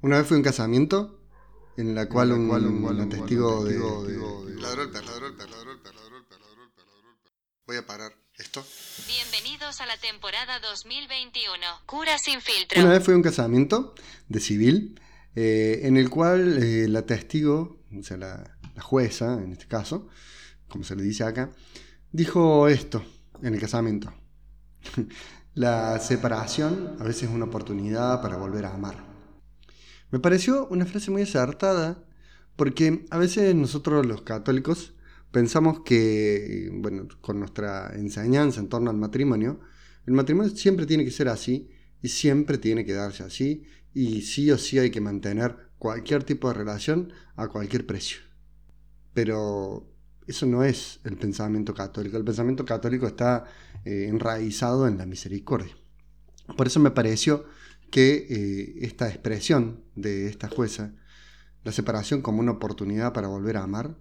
Una vez fue un casamiento en la cual un, un, testigo de, Ladró el perro, ladró el perro, ladró el perro, ladró el perro, ladró el perro, ladró el perro. Voy a parar esto. Bienvenidos a la temporada 2021. Cura sin filtro. Una vez fue un casamiento de civil eh, en el cual eh, la testigo, o sea, la, la jueza en este caso, como se le dice acá, dijo esto en el casamiento. La separación a veces es una oportunidad para volver a amar. Me pareció una frase muy acertada porque a veces nosotros los católicos pensamos que, bueno, con nuestra enseñanza en torno al matrimonio, el matrimonio siempre tiene que ser así y siempre tiene que darse así y sí o sí hay que mantener cualquier tipo de relación a cualquier precio. Pero eso no es el pensamiento católico. El pensamiento católico está eh, enraizado en la misericordia. Por eso me pareció que eh, esta expresión de esta jueza, la separación como una oportunidad para volver a amar,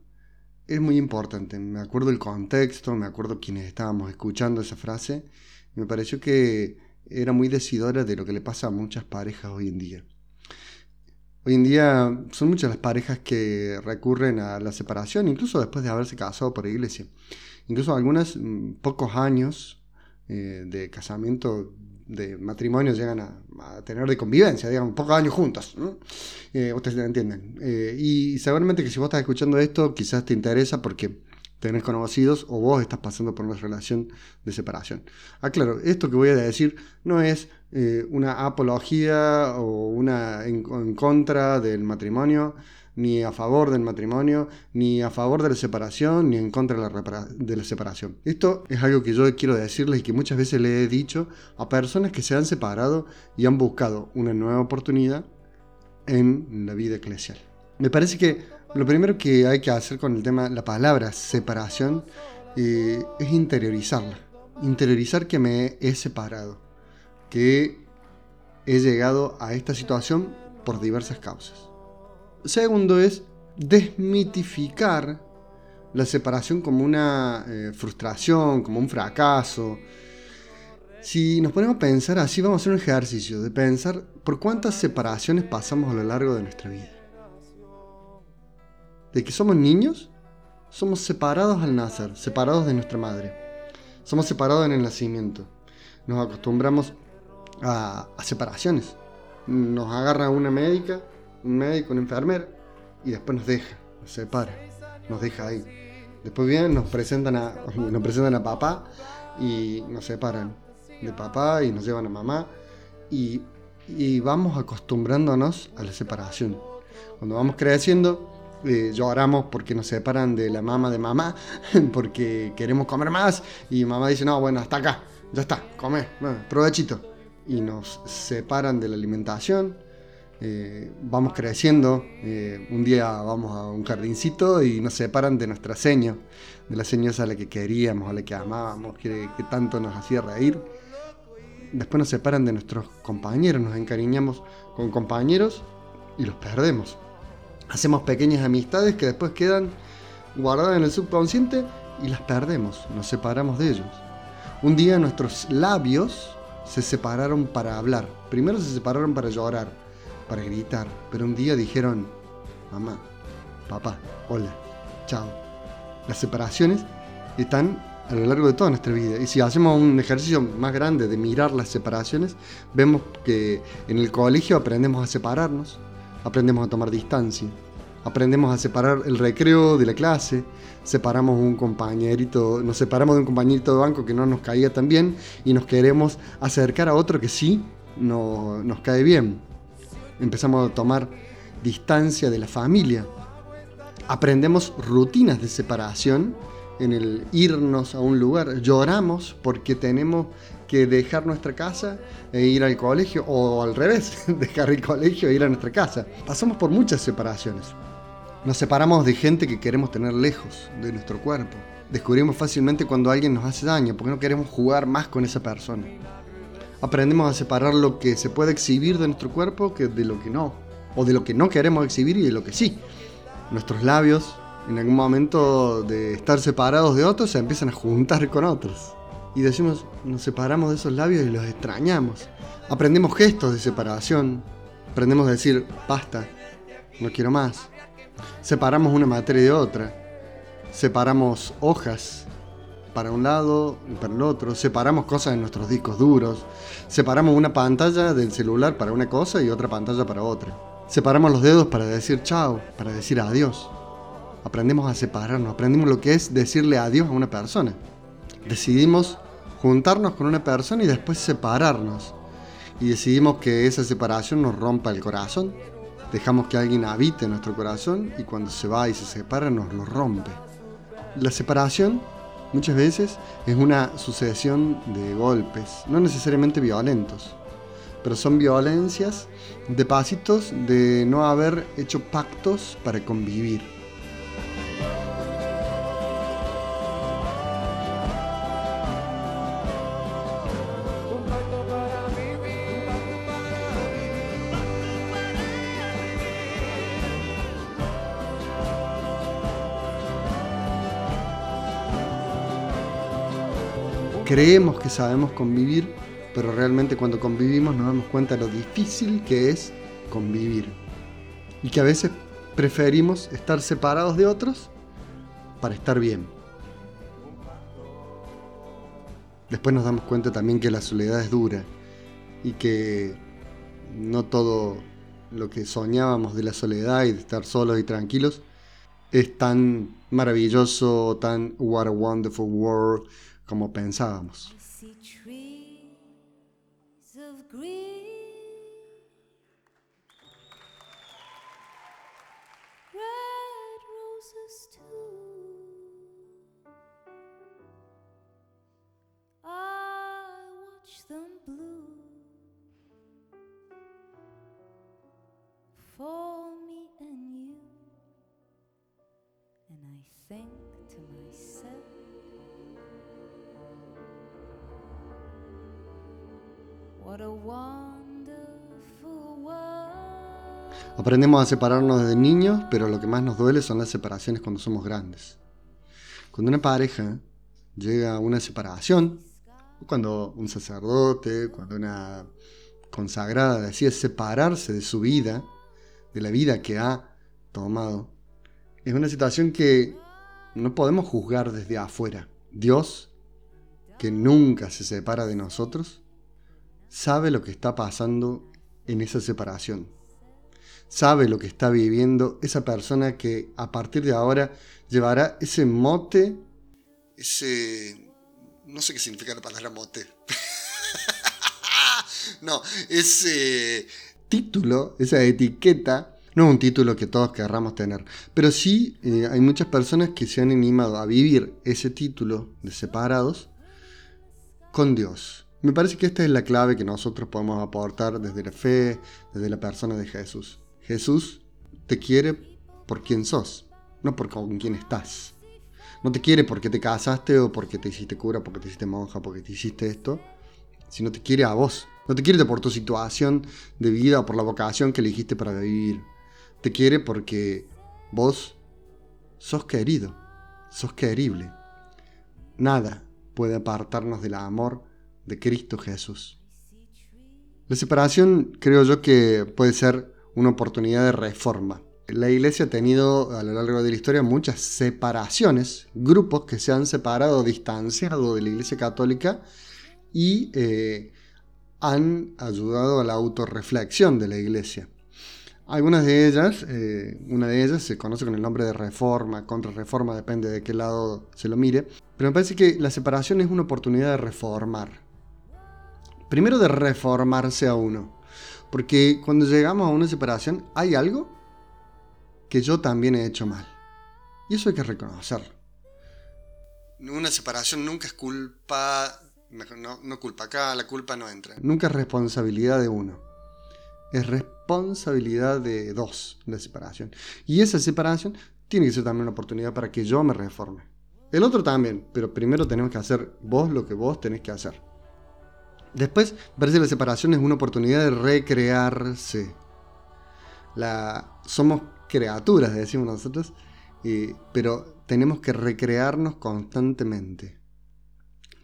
es muy importante. Me acuerdo el contexto, me acuerdo quienes estábamos escuchando esa frase, me pareció que era muy decidora de lo que le pasa a muchas parejas hoy en día. Hoy en día son muchas las parejas que recurren a la separación, incluso después de haberse casado por iglesia. Incluso algunas, mm, pocos años eh, de casamiento de matrimonio llegan a, tener de convivencia, digamos, pocos años juntos. Eh, ustedes entienden. Eh, y seguramente que si vos estás escuchando esto, quizás te interesa porque tenés conocidos o vos estás pasando por una relación de separación. Aclaro, esto que voy a decir no es eh, una apología o una en, contra del matrimonio, ni a favor del matrimonio, ni a favor de la separación, ni en contra de la, separación. Esto es algo que yo quiero decirles y que muchas veces le he dicho a personas que se han separado y han buscado una nueva oportunidad en la vida eclesial. Me parece que lo primero que hay que hacer con el tema, la palabra separación, eh, es interiorizarla. Interiorizar que me he separado, que he llegado a esta situación por diversas causas. Segundo es desmitificar la separación como una eh, frustración, como un fracaso. Si nos ponemos a pensar así, vamos a hacer un ejercicio de pensar por cuántas separaciones pasamos a lo largo de nuestra vida. De que somos niños, somos separados al nacer, separados de nuestra madre. Somos separados en el nacimiento. Nos acostumbramos a, separaciones. Nos agarra una médica, un médico, una enfermera, y después nos deja, nos separa, nos deja ahí. Después vienen, nos presentan a, nos presentan a papá y nos separan de papá y nos llevan a mamá y, y vamos acostumbrándonos a la separación. Cuando vamos creciendo, eh, lloramos porque nos separan de la mamá de mamá, porque queremos comer más y mamá dice, no, bueno, hasta acá, ya está, come, provechito. Y nos separan de la alimentación, eh, vamos creciendo, eh, un día vamos a un jardincito y nos separan de nuestra seño, de la señora a la que queríamos, a la que amábamos, que, que tanto nos hacía reír. Después nos separan de nuestros compañeros, nos encariñamos con compañeros y los perdemos hacemos pequeñas amistades que después quedan guardadas en el subconsciente y las perdemos, nos separamos de ellos. Un día nuestros labios se separaron para hablar. Primero se separaron para llorar, para gritar, pero un día dijeron, mamá, papá, hola, chao. Las separaciones están a lo largo de toda nuestra vida. Y si hacemos un ejercicio más grande de mirar las separaciones, vemos que en el colegio aprendemos a separarnos, aprendemos a tomar distancia, aprendemos a separar el recreo de la clase, separamos un compañerito, nos separamos de un compañerito de banco que no nos caía tan bien y nos queremos acercar a otro que sí nos cae bien. Empezamos a tomar distancia de la familia. Aprendemos rutinas de separación en el irnos a un lugar. Lloramos porque tenemos que dejar nuestra casa e ir al colegio, o al revés, dejar el colegio e ir a nuestra casa. Pasamos por muchas separaciones. Nos separamos de gente que queremos tener lejos de nuestro cuerpo. Descubrimos fácilmente cuando alguien nos hace daño porque no queremos jugar más con esa persona. Aprendemos a separar lo que se puede exhibir de nuestro cuerpo que de lo que no. O de lo que no queremos exhibir y de lo que sí. Nuestros labios, en algún momento de estar separados de otros, se empiezan a juntar con otros y decimos, nos separamos de esos labios y los extrañamos. Aprendemos gestos de separación, Aprendemos a decir, basta, no quiero más. Separamos una materia de otra. Separamos hojas para un lado y para el otro. Separamos cosas en nuestros discos duros. Separamos una pantalla del celular para una cosa y otra pantalla para otra. Separamos los dedos para decir chao, para decir adiós. Aprendemos a separarnos, aprendimos lo que es decirle adiós a una persona. Decidimos juntarnos con una persona y después separarnos. Y decidimos que esa separación nos rompa el corazón. Dejamos que alguien habite nuestro corazón y cuando se va y se separa nos lo rompe. La separación muchas veces es una sucesión de golpes, no necesariamente violentos, pero son violencias de pasitos de no haber hecho pactos para convivir. Creemos que sabemos convivir, pero realmente cuando convivimos nos damos cuenta de lo difícil que es convivir. Y que a veces preferimos estar separados de otros para estar bien. Después nos damos cuenta también que la soledad es dura y que no todo lo que soñábamos de la soledad y de estar solos y tranquilos es tan maravilloso, tan what a wonderful world como pensábamos. Aprendemos a separarnos desde niños, pero lo que más nos duele son las separaciones cuando somos grandes. Cuando una pareja llega a una separación, cuando un sacerdote, cuando una consagrada decide separarse de su vida, de la vida que ha tomado, es una situación que no podemos juzgar desde afuera. Dios, que nunca se separa de nosotros, sabe lo que está pasando en esa separación sabe lo que está viviendo esa persona que a partir de ahora llevará ese mote, ese... no sé qué significa la palabra mote. no, ese título, esa etiqueta, no es un título que todos querramos tener, pero sí eh, hay muchas personas que se han animado a vivir ese título de separados con Dios. Me parece que esta es la clave que nosotros podemos aportar desde la fe, desde la persona de Jesús. Jesús te quiere por quien sos, no por con quién estás. No te quiere porque te casaste o porque te hiciste cura, porque te hiciste monja, porque te hiciste esto, sino te quiere a vos. No te quiere por tu situación de vida o por la vocación que elegiste para vivir. Te quiere porque vos sos querido, sos querible. Nada puede apartarnos del amor de Cristo Jesús. La separación creo yo que puede ser una oportunidad de reforma. La iglesia ha tenido a lo largo de la historia muchas separaciones, grupos que se han separado, distanciado de la iglesia católica y eh, han ayudado a la autorreflexión de la iglesia. Algunas de ellas, eh, una de ellas se conoce con el nombre de reforma, contrarreforma, depende de qué lado se lo mire, pero me parece que la separación es una oportunidad de reformar. Primero de reformarse a uno. Porque cuando llegamos a una separación hay algo que yo también he hecho mal. Y eso hay que reconocerlo. Una separación nunca es culpa, no, no culpa, acá la culpa no entra. Nunca es responsabilidad de uno. Es responsabilidad de dos la separación. Y esa separación tiene que ser también una oportunidad para que yo me reforme. El otro también, pero primero tenemos que hacer vos lo que vos tenés que hacer. Después, que la separación es una oportunidad de recrearse. La, somos criaturas, decimos nosotros, pero tenemos que recrearnos constantemente.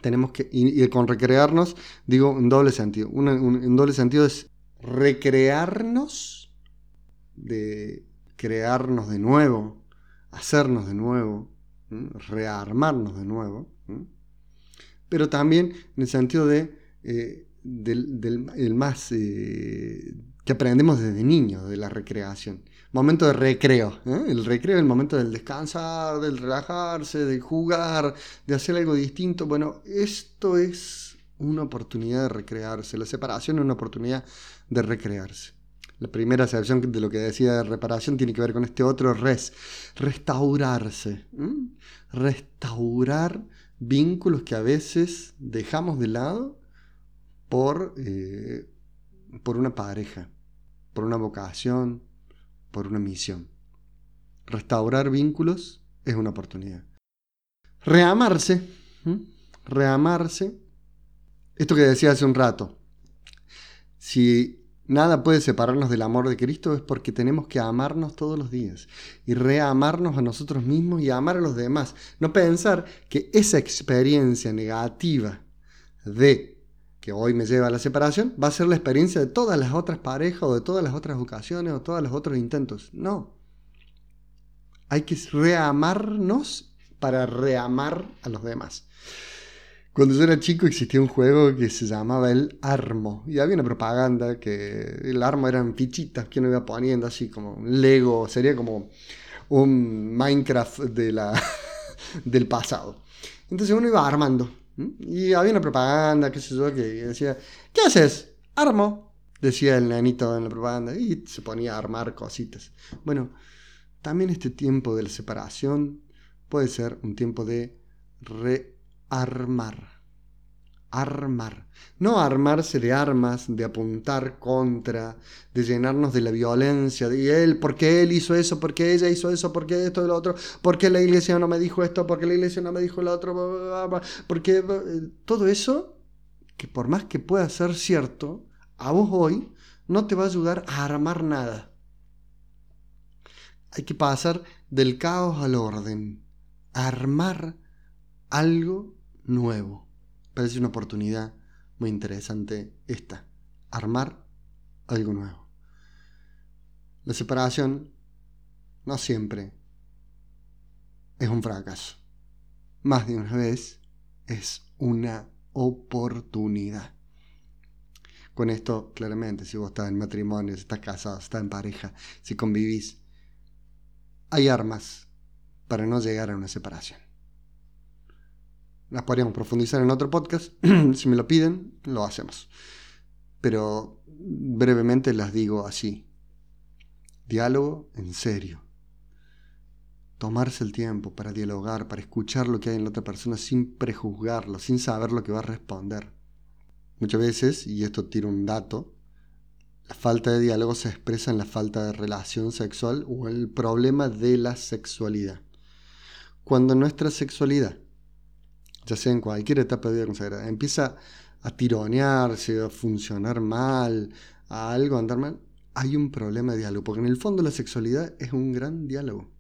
Tenemos que, y, con recrearnos, digo en doble sentido. Un, doble sentido es recrearnos, de crearnos de nuevo, hacernos de nuevo, rearmarnos de nuevo, pero también en el sentido de eh, del, el más eh, que aprendemos desde niños, de la recreación. Momento de recreo. ¿eh? El recreo el momento del descansar, del relajarse, de jugar, de hacer algo distinto. Bueno, esto es una oportunidad de recrearse. La separación es una oportunidad de recrearse. La primera acepción de lo que decía de reparación tiene que ver con este otro res, restaurarse. Restaurar vínculos que a veces dejamos de lado por, eh, por una pareja, por una vocación, por una misión. Restaurar vínculos es una oportunidad. Reamarse, reamarse, esto que decía hace un rato, si nada puede separarnos del amor de Cristo es porque tenemos que amarnos todos los días y reamarnos a nosotros mismos y amar a los demás. No pensar que esa experiencia negativa de que hoy me lleva a la separación, va a ser la experiencia de todas las otras parejas o de todas las otras ocasiones o todos los otros intentos. No. Hay que reamarnos para reamar a los demás. Cuando yo era chico existía un juego que se llamaba el Armo. Y había una propaganda que el Armo eran fichitas que uno iba poniendo así como un Lego. Sería como un Minecraft del pasado. Entonces uno iba armando y había una propaganda, qué sé yo, que decía, ¿qué haces? Armo, decía el nanito en la propaganda, y se ponía a armar cositas. Bueno, también este tiempo de la separación puede ser un tiempo de rearmar armar. No armarse de armas, de apuntar contra, de llenarnos de la violencia, de él, porque él hizo eso, porque ella hizo eso, porque esto y lo otro, porque la iglesia no me dijo esto, porque la iglesia no me dijo lo otro, porque todo eso, que por más que pueda ser cierto, a vos hoy no te va a ayudar a armar nada. Hay que pasar del caos al orden, armar algo nuevo parece una oportunidad muy interesante esta, armar algo nuevo. La separación no siempre es un fracaso. Más de una vez es una oportunidad. Con esto, claramente, si vos estás en matrimonio, si estás casado, si estás en pareja, si convivís, hay armas para no llegar a una separación. Las podríamos profundizar en otro podcast. si me lo piden, lo hacemos. Pero brevemente las digo así. Diálogo en serio. Tomarse el tiempo para dialogar, para escuchar lo que hay en la otra persona sin prejuzgarlo, sin saber lo que va a responder. Muchas veces, y esto tira un dato, la falta de diálogo se expresa en la falta de relación sexual o el problema de la sexualidad. Cuando nuestra sexualidad ya sea en cualquier etapa de vida consagrada, empieza a tironearse, a funcionar mal, a algo andar mal, hay un problema de diálogo, porque en el fondo la sexualidad es un gran diálogo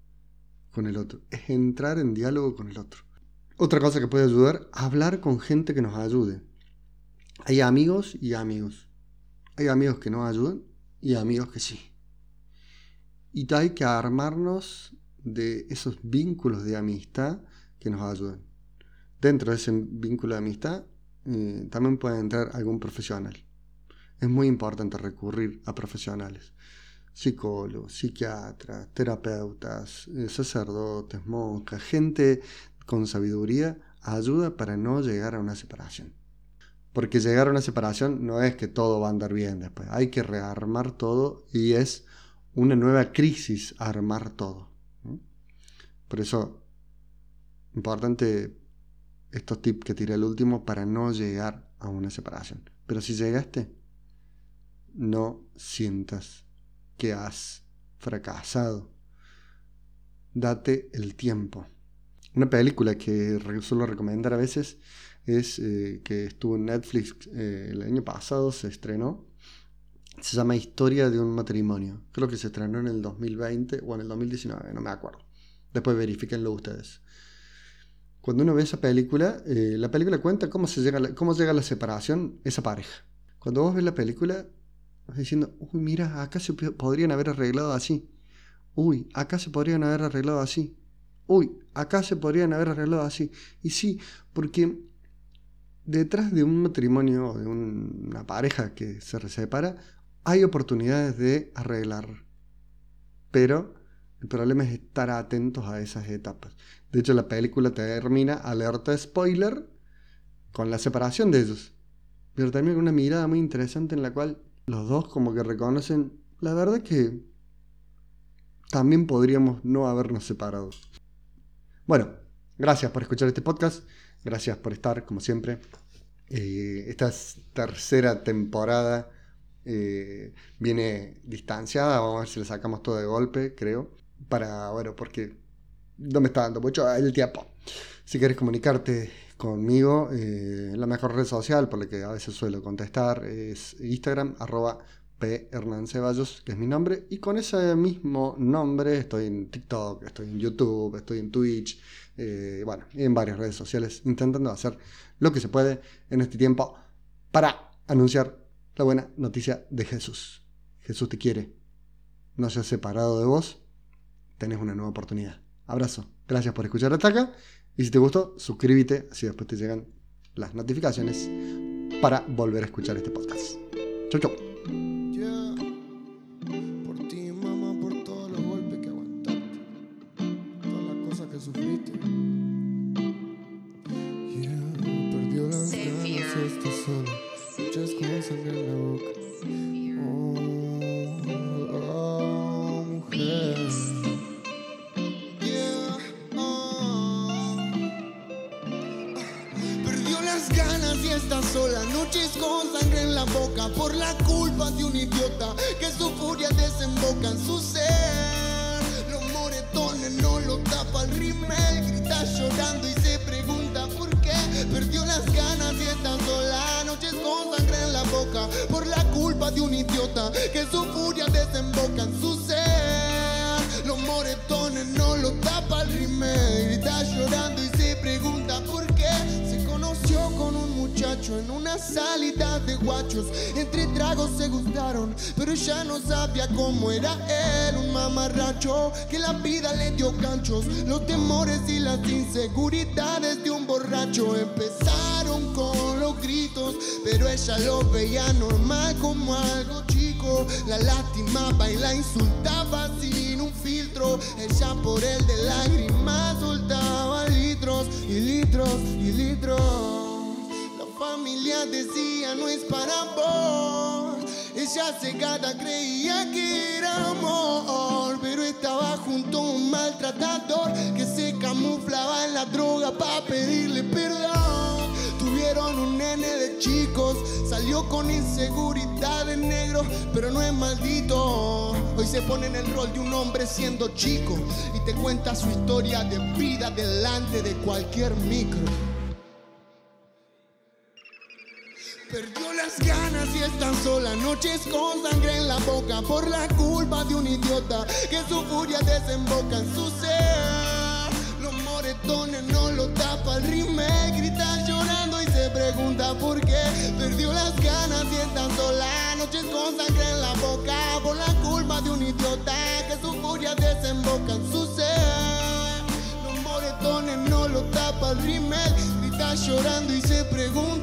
con el otro, es entrar en diálogo con el otro. Otra cosa que puede ayudar, hablar con gente que nos ayude. Hay amigos y amigos. Hay amigos que nos ayudan y amigos que sí. Y hay que armarnos de esos vínculos de amistad que nos ayudan dentro de ese vínculo de amistad eh, también puede entrar algún profesional. Es muy importante recurrir a profesionales, psicólogos, psiquiatras, terapeutas, eh, sacerdotes, monjas, gente con sabiduría ayuda para no llegar a una separación. Porque llegar a una separación no es que todo va a andar bien después, hay que rearmar todo y es una nueva crisis armar todo. Por eso, importante estos tips que tiré al último para no llegar a una separación. Pero si llegaste, no sientas que has fracasado. Date el tiempo. Una película que suelo recomendar a veces es eh, que estuvo en Netflix eh, el año pasado, se estrenó. Se llama Historia de un matrimonio. Creo que se estrenó en el 2020 o en el 2019, no me acuerdo. Después verifíquenlo ustedes cuando uno ve esa película, eh, la película cuenta cómo, se llega cómo llega la separación esa pareja. Cuando vos ves la película, Diciendo, uy, mira, acá se podrían haber arreglado así. Uy, acá se podrían haber arreglado así. Uy, acá se podrían haber arreglado así. Y sí, porque detrás de un matrimonio, de una pareja que se separa, hay oportunidades de arreglar. Pero el problema es estar atentos a esas etapas. De hecho, la película termina, alerta spoiler, con la separación de ellos. Pero también con una mirada muy interesante en la cual los dos como que reconocen, la verdad que también podríamos no habernos separado. Bueno, gracias por escuchar este podcast, gracias por estar, como siempre. Eh, esta tercera temporada eh, viene distanciada, vamos a ver si le sacamos todo de golpe, creo, para, bueno, porque no me está dando mucho el tiempo. Si quieres comunicarte conmigo, eh, la mejor red social por la que a veces suelo contestar es Instagram, arroba P. Hernán Ceballos, que es mi nombre, y con ese mismo nombre estoy en TikTok, estoy en YouTube, estoy en Twitch, eh, bueno, en varias redes sociales, intentando hacer lo que se puede en este tiempo para anunciar la buena noticia de Jesús. Jesús te quiere, no se ha separado de vos, tenés una nueva oportunidad. Abrazo, gracias por escuchar hasta acá, y si te gustó, suscríbete, así después te llegan las notificaciones para volver a escuchar este podcast. Chau, chau. Rimel, grita llorando y se pregunta por qué perdió las ganas y está sola, noches con sangre en la boca por la culpa de un idiota que su furia desemboca en su ser. Los moretones no lo tapa el rimel, grita llorando y se pregunta por qué se conoció con un en una salida de guachos. Entre tragos se gustaron, pero ya no sabía cómo era él. Un mamarracho que la vida le dio ganchos. Los temores y las inseguridades de un borracho empezaron con los gritos, pero ella lo veía normal como algo chico. La lastimaba y la insultaba un filtro. Ella por el de lágrimas soltaba litros y litros y litros familia decía no es para vos. Ella cegada creía que era amor, pero estaba junto a un maltratador que se camuflaba en la droga para pedirle perdón. Un nene de chicos, salió con inseguridad de negro, pero no es maldito. Hoy se pone en el rol de un hombre siendo chico y te cuenta su historia de vida delante de cualquier micro. Perdió las ganas y están sola, noches con sangre en la boca por la culpa de un idiota que su furia desemboca en su ser. Los moretones no lo tapa el rime, grita llorando pregunta por qué. Perdió las ganas y están sola, noches con sangre en la boca por la culpa de un idiota que su furia desemboca en su ser. Los moretones no lo tapa el rime, grita llorando y se pregunta